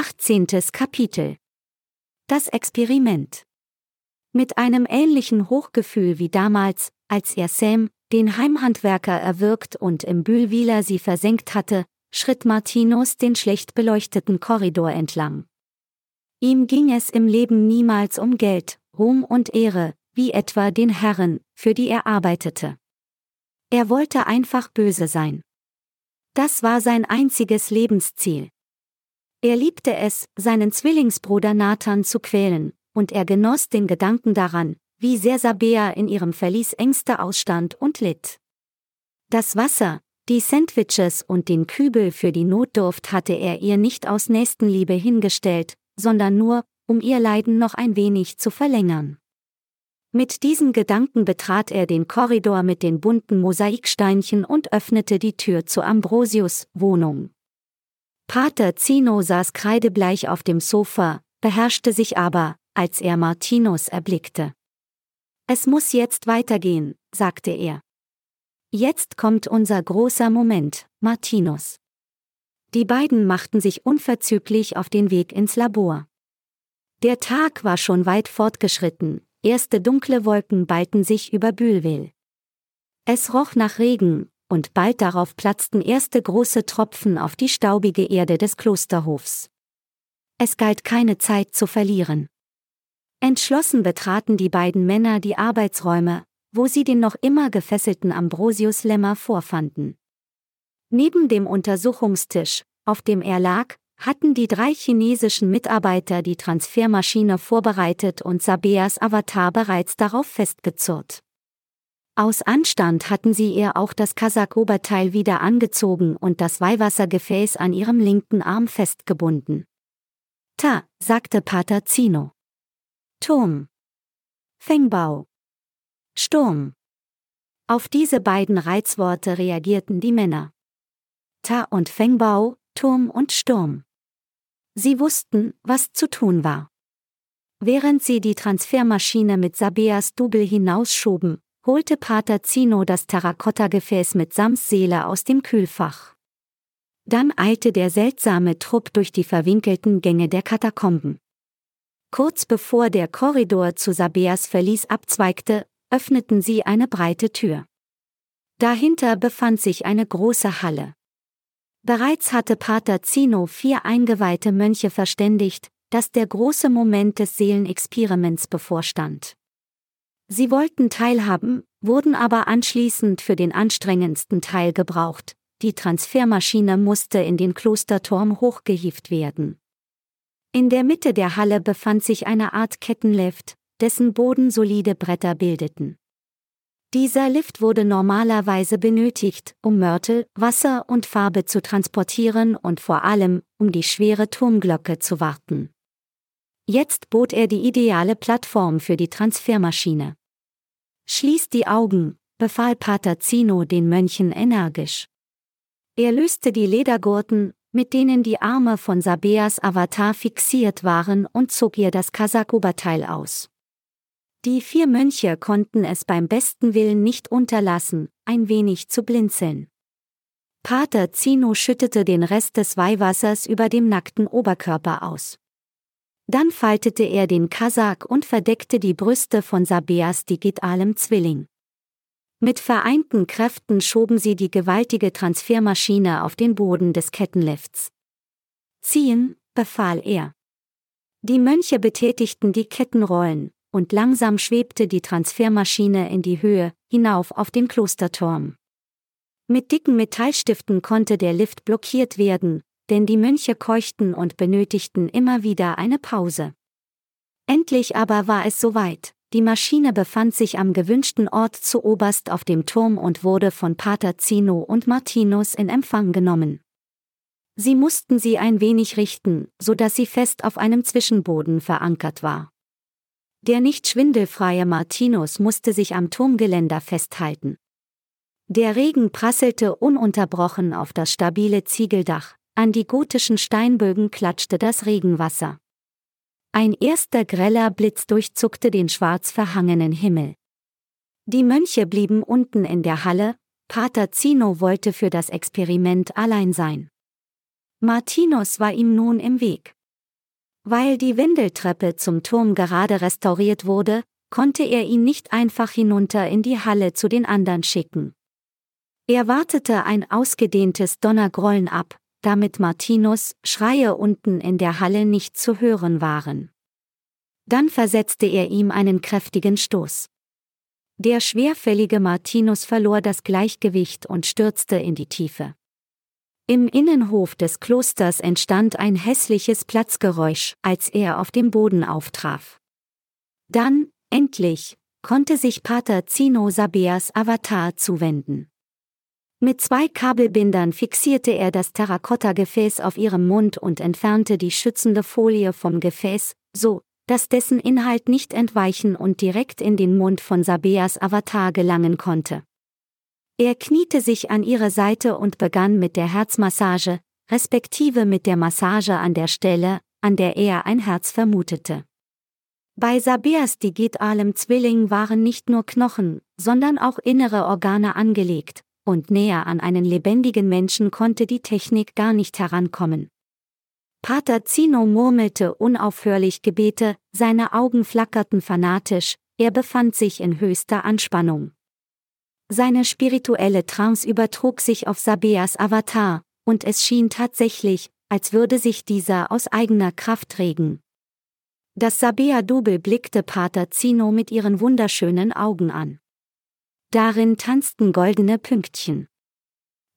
18. Kapitel Das Experiment Mit einem ähnlichen Hochgefühl wie damals, als er Sam, den Heimhandwerker erwürgt und im Bühlwieler sie versenkt hatte, schritt Martinus den schlecht beleuchteten Korridor entlang. Ihm ging es im Leben niemals um Geld, Ruhm und Ehre, wie etwa den Herren, für die er arbeitete. Er wollte einfach böse sein. Das war sein einziges Lebensziel. Er liebte es, seinen Zwillingsbruder Nathan zu quälen, und er genoss den Gedanken daran, wie sehr Sabea in ihrem Verlies Ängste ausstand und litt. Das Wasser, die Sandwiches und den Kübel für die Notdurft hatte er ihr nicht aus Nächstenliebe hingestellt, sondern nur, um ihr Leiden noch ein wenig zu verlängern. Mit diesen Gedanken betrat er den Korridor mit den bunten Mosaiksteinchen und öffnete die Tür zu Ambrosius Wohnung. Pater Zino saß kreidebleich auf dem Sofa, beherrschte sich aber, als er Martinus erblickte. Es muss jetzt weitergehen, sagte er. Jetzt kommt unser großer Moment, Martinus. Die beiden machten sich unverzüglich auf den Weg ins Labor. Der Tag war schon weit fortgeschritten, erste dunkle Wolken ballten sich über Bühlwil. Es roch nach Regen, und bald darauf platzten erste große Tropfen auf die staubige Erde des Klosterhofs. Es galt keine Zeit zu verlieren. Entschlossen betraten die beiden Männer die Arbeitsräume, wo sie den noch immer gefesselten Ambrosius Lämmer vorfanden. Neben dem Untersuchungstisch, auf dem er lag, hatten die drei chinesischen Mitarbeiter die Transfermaschine vorbereitet und Sabeas Avatar bereits darauf festgezurrt. Aus Anstand hatten sie ihr auch das Kasach-Oberteil wieder angezogen und das Weihwassergefäß an ihrem linken Arm festgebunden. Ta, sagte Pater Zino. Turm. Fengbau. Sturm. Auf diese beiden Reizworte reagierten die Männer. Ta und Fengbau, Turm und Sturm. Sie wussten, was zu tun war. Während sie die Transfermaschine mit Sabeas Double hinausschoben, holte Pater Zino das Terrakotta-Gefäß mit Samsseele aus dem Kühlfach. Dann eilte der seltsame Trupp durch die verwinkelten Gänge der Katakomben. Kurz bevor der Korridor zu Sabeas Verlies abzweigte, öffneten sie eine breite Tür. Dahinter befand sich eine große Halle. Bereits hatte Pater Zino vier eingeweihte Mönche verständigt, dass der große Moment des Seelenexperiments bevorstand. Sie wollten teilhaben, wurden aber anschließend für den anstrengendsten Teil gebraucht, die Transfermaschine musste in den Klosterturm hochgehieft werden. In der Mitte der Halle befand sich eine Art Kettenlift, dessen Boden solide Bretter bildeten. Dieser Lift wurde normalerweise benötigt, um Mörtel, Wasser und Farbe zu transportieren und vor allem, um die schwere Turmglocke zu warten. Jetzt bot er die ideale Plattform für die Transfermaschine. Schließt die Augen, befahl Pater Zino den Mönchen energisch. Er löste die Ledergurten, mit denen die Arme von Sabeas Avatar fixiert waren und zog ihr das Kasakoberteil aus. Die vier Mönche konnten es beim besten Willen nicht unterlassen, ein wenig zu blinzeln. Pater Zino schüttete den Rest des Weihwassers über dem nackten Oberkörper aus. Dann faltete er den Kasak und verdeckte die Brüste von Sabeas digitalem Zwilling. Mit vereinten Kräften schoben sie die gewaltige Transfermaschine auf den Boden des Kettenlifts. Ziehen, befahl er. Die Mönche betätigten die Kettenrollen, und langsam schwebte die Transfermaschine in die Höhe, hinauf auf den Klosterturm. Mit dicken Metallstiften konnte der Lift blockiert werden, denn die Mönche keuchten und benötigten immer wieder eine Pause. Endlich aber war es soweit, die Maschine befand sich am gewünschten Ort zu oberst auf dem Turm und wurde von Pater Zino und Martinus in Empfang genommen. Sie mussten sie ein wenig richten, so dass sie fest auf einem Zwischenboden verankert war. Der nicht schwindelfreie Martinus musste sich am Turmgeländer festhalten. Der Regen prasselte ununterbrochen auf das stabile Ziegeldach, an die gotischen Steinbögen klatschte das Regenwasser. Ein erster greller Blitz durchzuckte den schwarz verhangenen Himmel. Die Mönche blieben unten in der Halle, Pater Zino wollte für das Experiment allein sein. Martinus war ihm nun im Weg. Weil die Wendeltreppe zum Turm gerade restauriert wurde, konnte er ihn nicht einfach hinunter in die Halle zu den anderen schicken. Er wartete ein ausgedehntes Donnergrollen ab, damit Martinus Schreie unten in der Halle nicht zu hören waren. Dann versetzte er ihm einen kräftigen Stoß. Der schwerfällige Martinus verlor das Gleichgewicht und stürzte in die Tiefe. Im Innenhof des Klosters entstand ein hässliches Platzgeräusch, als er auf dem Boden auftraf. Dann, endlich, konnte sich Pater Zino Sabeas Avatar zuwenden. Mit zwei Kabelbindern fixierte er das Terrakotta-Gefäß auf ihrem Mund und entfernte die schützende Folie vom Gefäß, so, dass dessen Inhalt nicht entweichen und direkt in den Mund von Sabeas Avatar gelangen konnte. Er kniete sich an ihre Seite und begann mit der Herzmassage, respektive mit der Massage an der Stelle, an der er ein Herz vermutete. Bei Sabeas digitalem Zwilling waren nicht nur Knochen, sondern auch innere Organe angelegt, und näher an einen lebendigen Menschen konnte die Technik gar nicht herankommen. Pater Zino murmelte unaufhörlich Gebete, seine Augen flackerten fanatisch, er befand sich in höchster Anspannung. Seine spirituelle Trance übertrug sich auf Sabeas Avatar, und es schien tatsächlich, als würde sich dieser aus eigener Kraft regen. Das Sabea-Double blickte Pater Zino mit ihren wunderschönen Augen an. Darin tanzten goldene Pünktchen.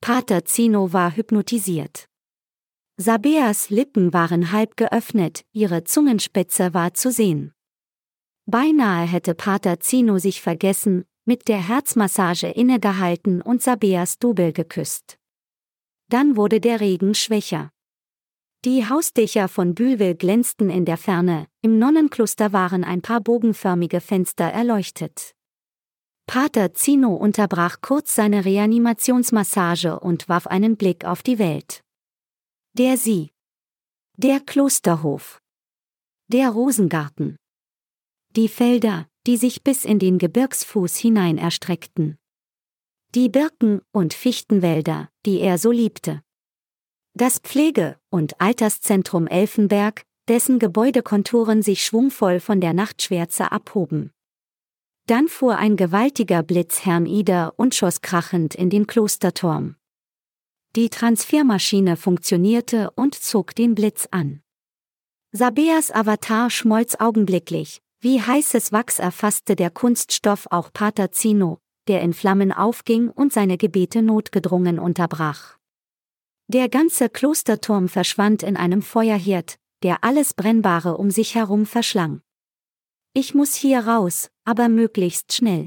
Pater Zino war hypnotisiert. Sabeas Lippen waren halb geöffnet, ihre Zungenspitze war zu sehen. Beinahe hätte Pater Zino sich vergessen, mit der Herzmassage innegehalten und Sabeas Double geküsst. Dann wurde der Regen schwächer. Die Hausdächer von Bühlwil glänzten in der Ferne, im Nonnenkloster waren ein paar bogenförmige Fenster erleuchtet. Pater Zino unterbrach kurz seine Reanimationsmassage und warf einen Blick auf die Welt. Der Sie. Der Klosterhof. Der Rosengarten. Die Felder, die sich bis in den Gebirgsfuß hinein erstreckten. Die Birken- und Fichtenwälder, die er so liebte. Das Pflege- und Alterszentrum Elfenberg, dessen Gebäudekonturen sich schwungvoll von der Nachtschwärze abhoben. Dann fuhr ein gewaltiger Blitz Herrn Ida und schoss krachend in den Klosterturm. Die Transfermaschine funktionierte und zog den Blitz an. Sabeas Avatar schmolz augenblicklich, wie heißes Wachs erfasste der Kunststoff auch Pater Zino, der in Flammen aufging und seine Gebete notgedrungen unterbrach. Der ganze Klosterturm verschwand in einem Feuerherd, der alles Brennbare um sich herum verschlang. Ich muss hier raus, aber möglichst schnell.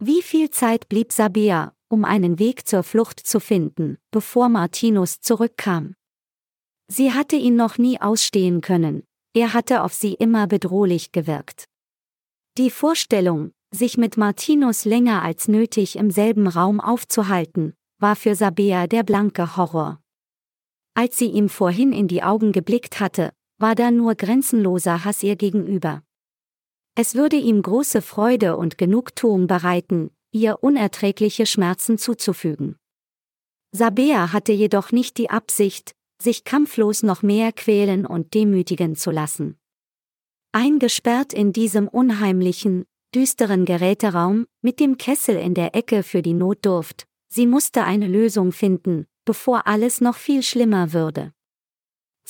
Wie viel Zeit blieb Sabea, um einen Weg zur Flucht zu finden, bevor Martinus zurückkam? Sie hatte ihn noch nie ausstehen können, er hatte auf sie immer bedrohlich gewirkt. Die Vorstellung, sich mit Martinus länger als nötig im selben Raum aufzuhalten, war für Sabea der blanke Horror. Als sie ihm vorhin in die Augen geblickt hatte, war da nur grenzenloser Hass ihr gegenüber. Es würde ihm große Freude und Genugtuung bereiten, ihr unerträgliche Schmerzen zuzufügen. Sabea hatte jedoch nicht die Absicht, sich kampflos noch mehr quälen und demütigen zu lassen. Eingesperrt in diesem unheimlichen, düsteren Geräteraum, mit dem Kessel in der Ecke für die Notdurft, sie musste eine Lösung finden, bevor alles noch viel schlimmer würde.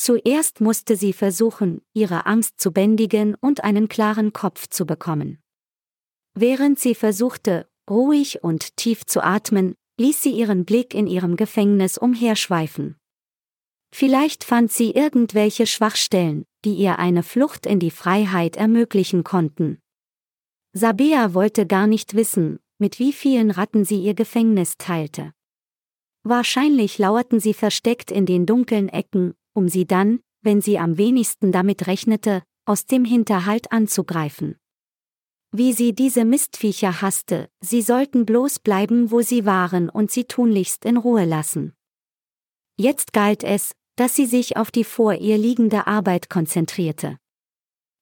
Zuerst musste sie versuchen, ihre Angst zu bändigen und einen klaren Kopf zu bekommen. Während sie versuchte, ruhig und tief zu atmen, ließ sie ihren Blick in ihrem Gefängnis umherschweifen. Vielleicht fand sie irgendwelche Schwachstellen, die ihr eine Flucht in die Freiheit ermöglichen konnten. Sabea wollte gar nicht wissen, mit wie vielen Ratten sie ihr Gefängnis teilte. Wahrscheinlich lauerten sie versteckt in den dunklen Ecken, um sie dann, wenn sie am wenigsten damit rechnete, aus dem Hinterhalt anzugreifen. Wie sie diese Mistviecher hasste, sie sollten bloß bleiben, wo sie waren und sie tunlichst in Ruhe lassen. Jetzt galt es, dass sie sich auf die vor ihr liegende Arbeit konzentrierte.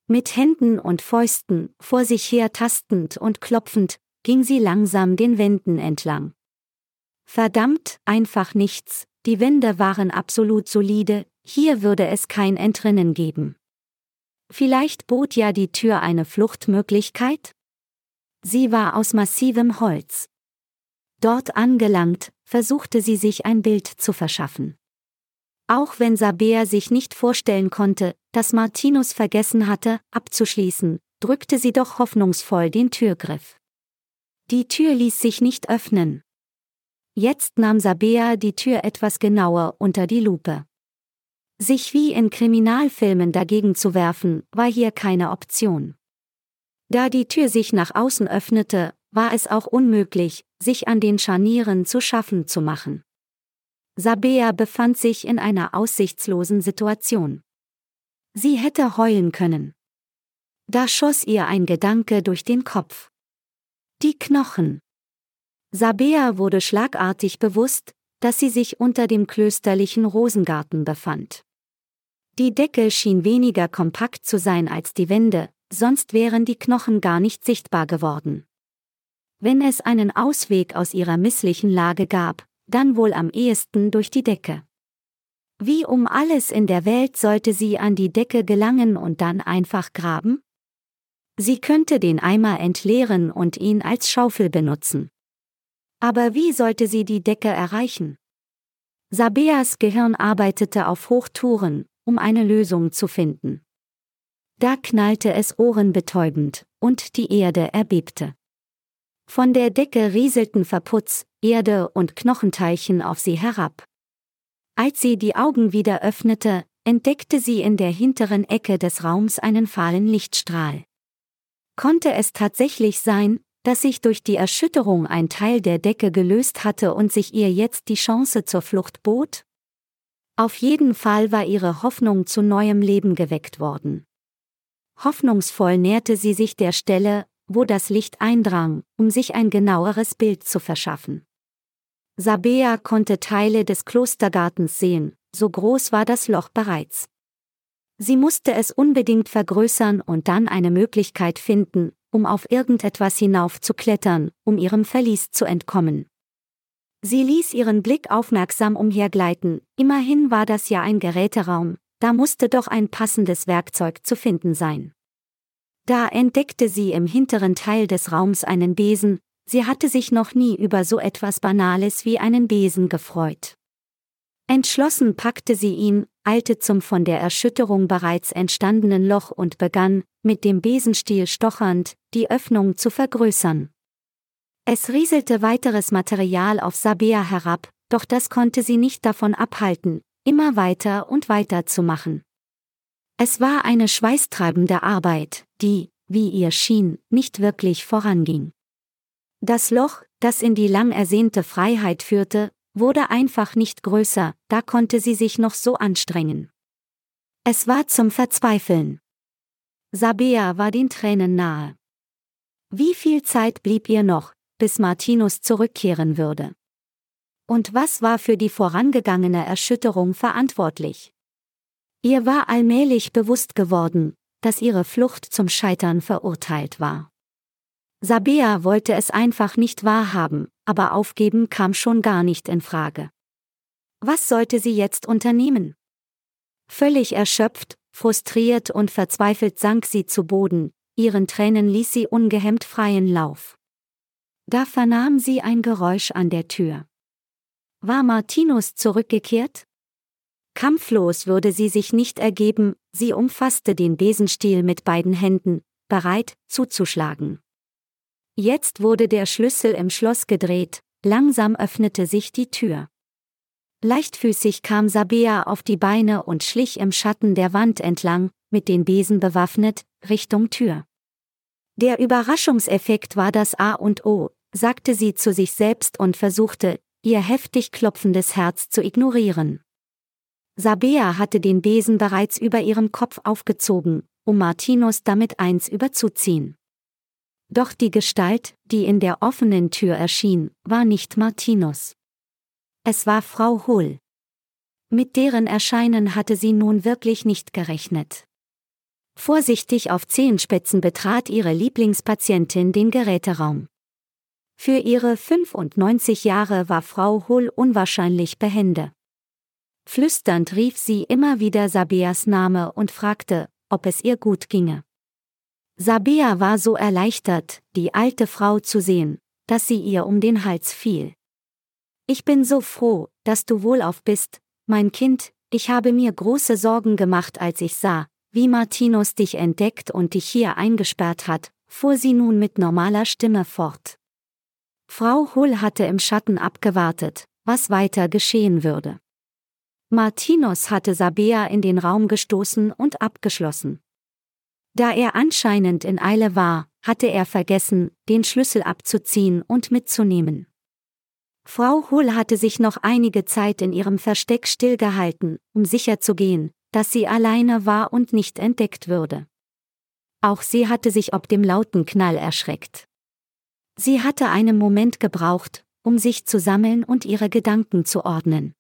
Mit Händen und Fäusten, vor sich her tastend und klopfend, ging sie langsam den Wänden entlang. Verdammt, einfach nichts, die Wände waren absolut solide, hier würde es kein Entrinnen geben. Vielleicht bot ja die Tür eine Fluchtmöglichkeit? Sie war aus massivem Holz. Dort angelangt, versuchte sie sich ein Bild zu verschaffen. Auch wenn Sabea sich nicht vorstellen konnte, dass Martinus vergessen hatte, abzuschließen, drückte sie doch hoffnungsvoll den Türgriff. Die Tür ließ sich nicht öffnen. Jetzt nahm Sabea die Tür etwas genauer unter die Lupe. Sich wie in Kriminalfilmen dagegen zu werfen, war hier keine Option. Da die Tür sich nach außen öffnete, war es auch unmöglich, sich an den Scharnieren zu schaffen zu machen. Sabea befand sich in einer aussichtslosen Situation. Sie hätte heulen können. Da schoss ihr ein Gedanke durch den Kopf. Die Knochen. Sabea wurde schlagartig bewusst, dass sie sich unter dem klösterlichen Rosengarten befand. Die Decke schien weniger kompakt zu sein als die Wände, sonst wären die Knochen gar nicht sichtbar geworden. Wenn es einen Ausweg aus ihrer misslichen Lage gab, dann wohl am ehesten durch die Decke. Wie um alles in der Welt sollte sie an die Decke gelangen und dann einfach graben? Sie könnte den Eimer entleeren und ihn als Schaufel benutzen. Aber wie sollte sie die Decke erreichen? Sabeas Gehirn arbeitete auf Hochtouren, um eine Lösung zu finden. Da knallte es ohrenbetäubend, und die Erde erbebte. Von der Decke rieselten Verputz, Erde und Knochenteilchen auf sie herab. Als sie die Augen wieder öffnete, entdeckte sie in der hinteren Ecke des Raums einen fahlen Lichtstrahl. Konnte es tatsächlich sein, dass sich durch die Erschütterung ein Teil der Decke gelöst hatte und sich ihr jetzt die Chance zur Flucht bot? Auf jeden Fall war ihre Hoffnung zu neuem Leben geweckt worden. Hoffnungsvoll näherte sie sich der Stelle, wo das Licht eindrang, um sich ein genaueres Bild zu verschaffen. Sabea konnte Teile des Klostergartens sehen, so groß war das Loch bereits. Sie musste es unbedingt vergrößern und dann eine Möglichkeit finden, um auf irgendetwas hinaufzuklettern, um ihrem Verlies zu entkommen. Sie ließ ihren Blick aufmerksam umhergleiten, immerhin war das ja ein Geräteraum, da musste doch ein passendes Werkzeug zu finden sein. Da entdeckte sie im hinteren Teil des Raums einen Besen, sie hatte sich noch nie über so etwas Banales wie einen Besen gefreut. Entschlossen packte sie ihn, eilte zum von der Erschütterung bereits entstandenen Loch und begann, mit dem Besenstiel stochernd, die Öffnung zu vergrößern. Es rieselte weiteres Material auf Sabea herab, doch das konnte sie nicht davon abhalten, immer weiter und weiter zu machen. Es war eine schweißtreibende Arbeit, die, wie ihr schien, nicht wirklich voranging. Das Loch, das in die lang ersehnte Freiheit führte, wurde einfach nicht größer, da konnte sie sich noch so anstrengen. Es war zum Verzweifeln. Sabea war den Tränen nahe. Wie viel Zeit blieb ihr noch, bis Martinus zurückkehren würde? Und was war für die vorangegangene Erschütterung verantwortlich? Ihr war allmählich bewusst geworden, dass ihre Flucht zum Scheitern verurteilt war. Sabea wollte es einfach nicht wahrhaben, aber aufgeben kam schon gar nicht in Frage. Was sollte sie jetzt unternehmen? Völlig erschöpft, frustriert und verzweifelt sank sie zu Boden, ihren Tränen ließ sie ungehemmt freien Lauf. Da vernahm sie ein Geräusch an der Tür. War Martinus zurückgekehrt? Kampflos würde sie sich nicht ergeben, sie umfasste den Besenstiel mit beiden Händen, bereit, zuzuschlagen. Jetzt wurde der Schlüssel im Schloss gedreht, langsam öffnete sich die Tür. Leichtfüßig kam Sabea auf die Beine und schlich im Schatten der Wand entlang, mit den Besen bewaffnet, Richtung Tür. Der Überraschungseffekt war das A und O, sagte sie zu sich selbst und versuchte, ihr heftig klopfendes Herz zu ignorieren. Sabea hatte den Besen bereits über ihrem Kopf aufgezogen, um Martinus damit eins überzuziehen. Doch die Gestalt, die in der offenen Tür erschien, war nicht Martinus. Es war Frau Hull. Mit deren Erscheinen hatte sie nun wirklich nicht gerechnet. Vorsichtig auf Zehenspitzen betrat ihre Lieblingspatientin den Geräteraum. Für ihre 95 Jahre war Frau Hull unwahrscheinlich behende. Flüsternd rief sie immer wieder Sabeas Name und fragte, ob es ihr gut ginge. Sabea war so erleichtert, die alte Frau zu sehen, dass sie ihr um den Hals fiel. Ich bin so froh, dass du wohlauf bist, mein Kind, ich habe mir große Sorgen gemacht, als ich sah, wie Martinus dich entdeckt und dich hier eingesperrt hat, fuhr sie nun mit normaler Stimme fort. Frau Hull hatte im Schatten abgewartet, was weiter geschehen würde. Martinus hatte Sabea in den Raum gestoßen und abgeschlossen. Da er anscheinend in Eile war, hatte er vergessen, den Schlüssel abzuziehen und mitzunehmen. Frau Hull hatte sich noch einige Zeit in ihrem Versteck stillgehalten, um sicherzugehen, dass sie alleine war und nicht entdeckt würde. Auch sie hatte sich ob dem lauten Knall erschreckt. Sie hatte einen Moment gebraucht, um sich zu sammeln und ihre Gedanken zu ordnen.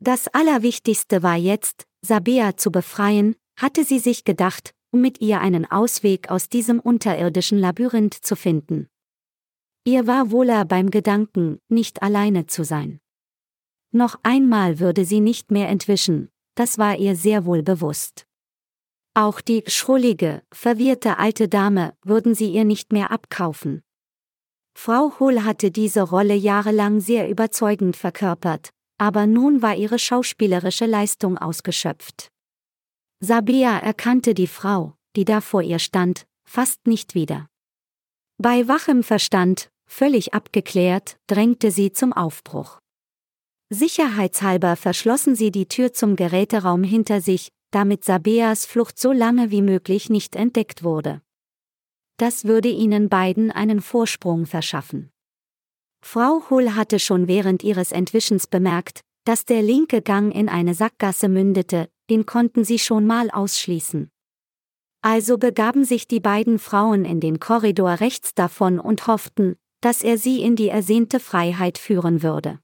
Das Allerwichtigste war jetzt, Sabea zu befreien, hatte sie sich gedacht, um mit ihr einen Ausweg aus diesem unterirdischen Labyrinth zu finden. Ihr war wohler beim Gedanken, nicht alleine zu sein. Noch einmal würde sie nicht mehr entwischen, das war ihr sehr wohl bewusst. Auch die schrullige, verwirrte alte Dame würden sie ihr nicht mehr abkaufen. Frau Hull hatte diese Rolle jahrelang sehr überzeugend verkörpert, aber nun war ihre schauspielerische Leistung ausgeschöpft. Sabia erkannte die Frau, die da vor ihr stand, fast nicht wieder. Bei wachem Verstand, völlig abgeklärt, drängte sie zum Aufbruch. Sicherheitshalber verschlossen sie die Tür zum Geräteraum hinter sich, damit Sabeas Flucht so lange wie möglich nicht entdeckt wurde. Das würde ihnen beiden einen Vorsprung verschaffen. Frau Hull hatte schon während ihres Entwischens bemerkt, dass der linke Gang in eine Sackgasse mündete, den konnten sie schon mal ausschließen. Also begaben sich die beiden Frauen in den Korridor rechts davon und hofften, dass er sie in die ersehnte Freiheit führen würde.